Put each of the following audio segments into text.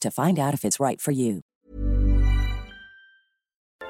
to find out if it's right for you.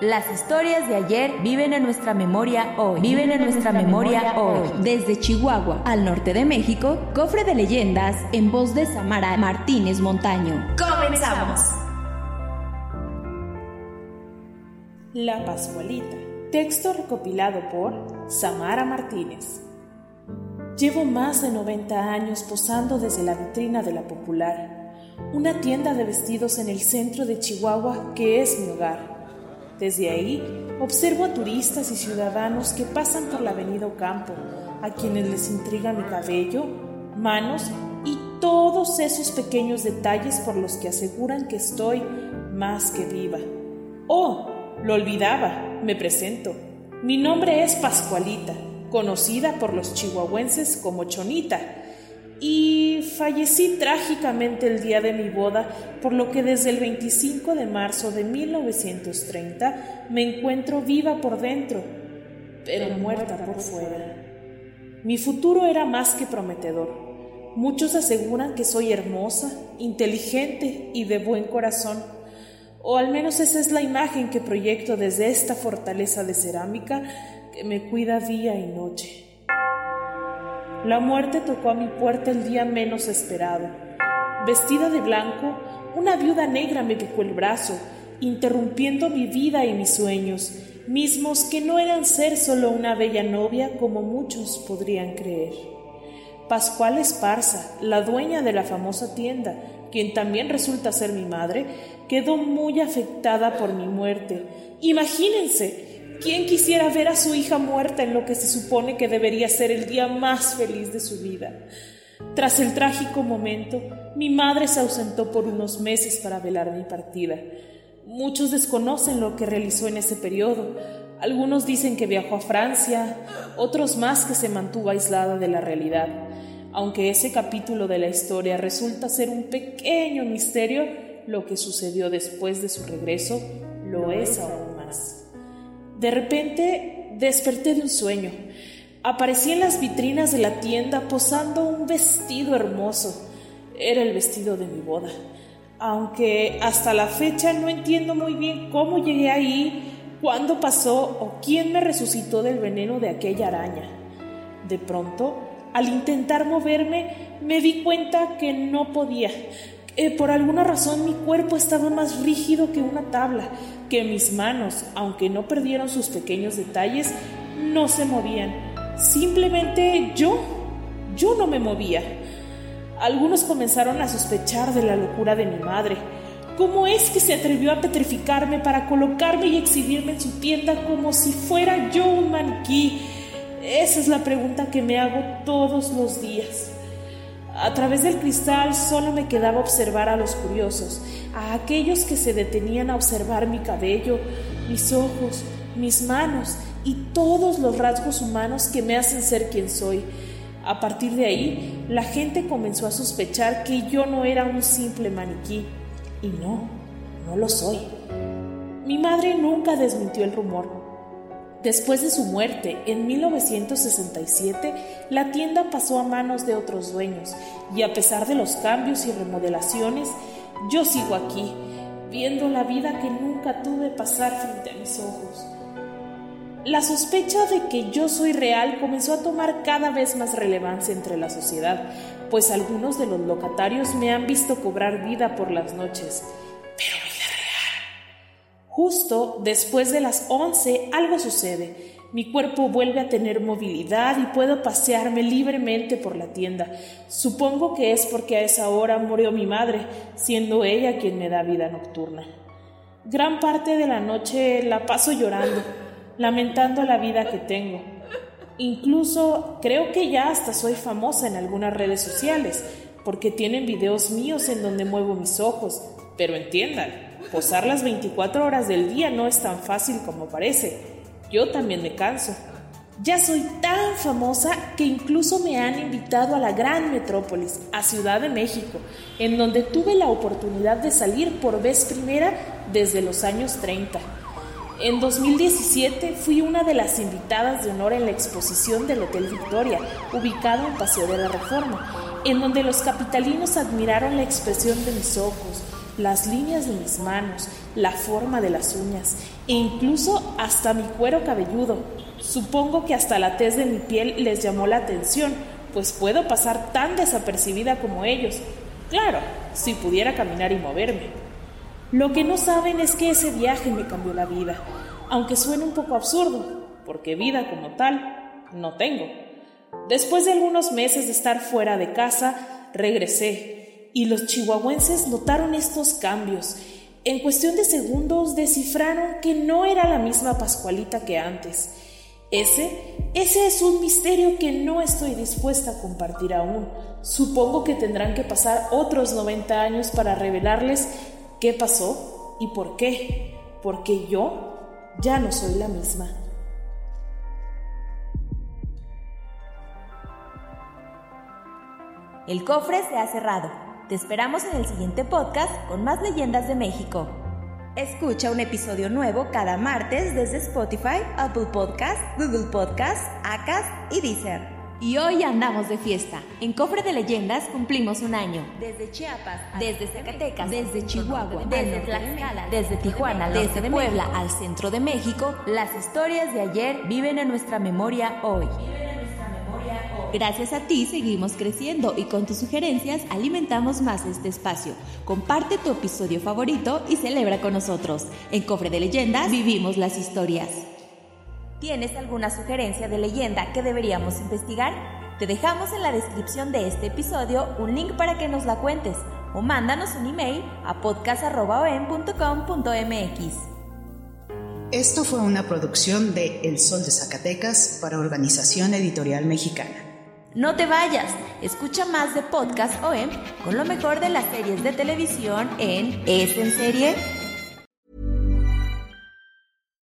Las historias de ayer viven en nuestra memoria hoy. Viven en nuestra memoria hoy. Desde Chihuahua al norte de México, cofre de leyendas en voz de Samara Martínez Montaño. ¡Comenzamos! La Pascualita. Texto recopilado por Samara Martínez. Llevo más de 90 años posando desde la vitrina de la Popular, una tienda de vestidos en el centro de Chihuahua que es mi hogar. Desde ahí observo a turistas y ciudadanos que pasan por la avenida Ocampo, a quienes les intriga mi cabello, manos y todos esos pequeños detalles por los que aseguran que estoy más que viva. Oh, lo olvidaba, me presento. Mi nombre es Pascualita, conocida por los chihuahuenses como Chonita, y fallecí trágicamente el día de mi boda, por lo que desde el 25 de marzo de 1930 me encuentro viva por dentro, pero muerta por fuera. Mi futuro era más que prometedor. Muchos aseguran que soy hermosa, inteligente y de buen corazón, o al menos esa es la imagen que proyecto desde esta fortaleza de cerámica que me cuida día y noche. La muerte tocó a mi puerta el día menos esperado. Vestida de blanco, una viuda negra me picó el brazo, interrumpiendo mi vida y mis sueños, mismos que no eran ser solo una bella novia como muchos podrían creer. Pascual Esparza, la dueña de la famosa tienda, quien también resulta ser mi madre, quedó muy afectada por mi muerte. Imagínense, ¿Quién quisiera ver a su hija muerta en lo que se supone que debería ser el día más feliz de su vida? Tras el trágico momento, mi madre se ausentó por unos meses para velar mi partida. Muchos desconocen lo que realizó en ese periodo. Algunos dicen que viajó a Francia, otros más que se mantuvo aislada de la realidad. Aunque ese capítulo de la historia resulta ser un pequeño misterio, lo que sucedió después de su regreso lo es aún más. De repente desperté de un sueño. Aparecí en las vitrinas de la tienda posando un vestido hermoso. Era el vestido de mi boda. Aunque hasta la fecha no entiendo muy bien cómo llegué ahí, cuándo pasó o quién me resucitó del veneno de aquella araña. De pronto, al intentar moverme, me di cuenta que no podía, eh, por alguna razón mi cuerpo estaba más rígido que una tabla, que mis manos, aunque no perdieron sus pequeños detalles, no se movían. Simplemente yo, yo no me movía. Algunos comenzaron a sospechar de la locura de mi madre. ¿Cómo es que se atrevió a petrificarme para colocarme y exhibirme en su tienda como si fuera yo un maniquí? Esa es la pregunta que me hago todos los días. A través del cristal solo me quedaba observar a los curiosos, a aquellos que se detenían a observar mi cabello, mis ojos, mis manos y todos los rasgos humanos que me hacen ser quien soy. A partir de ahí, la gente comenzó a sospechar que yo no era un simple maniquí. Y no, no lo soy. Mi madre nunca desmintió el rumor. Después de su muerte, en 1967, la tienda pasó a manos de otros dueños y a pesar de los cambios y remodelaciones, yo sigo aquí, viendo la vida que nunca tuve pasar frente a mis ojos. La sospecha de que yo soy real comenzó a tomar cada vez más relevancia entre la sociedad, pues algunos de los locatarios me han visto cobrar vida por las noches. Justo después de las 11 algo sucede. Mi cuerpo vuelve a tener movilidad y puedo pasearme libremente por la tienda. Supongo que es porque a esa hora murió mi madre, siendo ella quien me da vida nocturna. Gran parte de la noche la paso llorando, lamentando la vida que tengo. Incluso creo que ya hasta soy famosa en algunas redes sociales, porque tienen videos míos en donde muevo mis ojos. Pero entiendan, posar las 24 horas del día no es tan fácil como parece. Yo también me canso. Ya soy tan famosa que incluso me han invitado a la gran metrópolis, a Ciudad de México, en donde tuve la oportunidad de salir por vez primera desde los años 30. En 2017 fui una de las invitadas de honor en la exposición del Hotel Victoria, ubicado en Paseo de la Reforma, en donde los capitalinos admiraron la expresión de mis ojos, las líneas de mis manos, la forma de las uñas e incluso hasta mi cuero cabelludo. Supongo que hasta la tez de mi piel les llamó la atención, pues puedo pasar tan desapercibida como ellos. Claro, si pudiera caminar y moverme. Lo que no saben es que ese viaje me cambió la vida, aunque suene un poco absurdo, porque vida como tal no tengo. Después de algunos meses de estar fuera de casa, regresé y los chihuahuenses notaron estos cambios. En cuestión de segundos descifraron que no era la misma Pascualita que antes ese, ese es un misterio que no estoy dispuesta a compartir aún. Supongo que tendrán que pasar otros 90 años para revelarles qué pasó y por qué. Porque yo ya no soy la misma. El cofre se ha cerrado. Te esperamos en el siguiente podcast con más leyendas de México. Escucha un episodio nuevo cada martes desde Spotify, Apple Podcast, Google Podcast, Acast y Deezer. Y hoy andamos de fiesta. En Cofre de Leyendas cumplimos un año. Desde Chiapas, desde Zacatecas, desde Chihuahua, desde Tlaxcala, desde Tijuana, desde Puebla al centro de México, las historias de ayer viven en nuestra memoria hoy. Gracias a ti seguimos creciendo y con tus sugerencias alimentamos más este espacio. Comparte tu episodio favorito y celebra con nosotros. En Cofre de Leyendas vivimos las historias. ¿Tienes alguna sugerencia de leyenda que deberíamos investigar? Te dejamos en la descripción de este episodio un link para que nos la cuentes o mándanos un email a podcast.com.mx. Esto fue una producción de El Sol de Zacatecas para Organización Editorial Mexicana. No te vayas, escucha más de Podcast OM con lo mejor de las series de televisión en Es en Serie.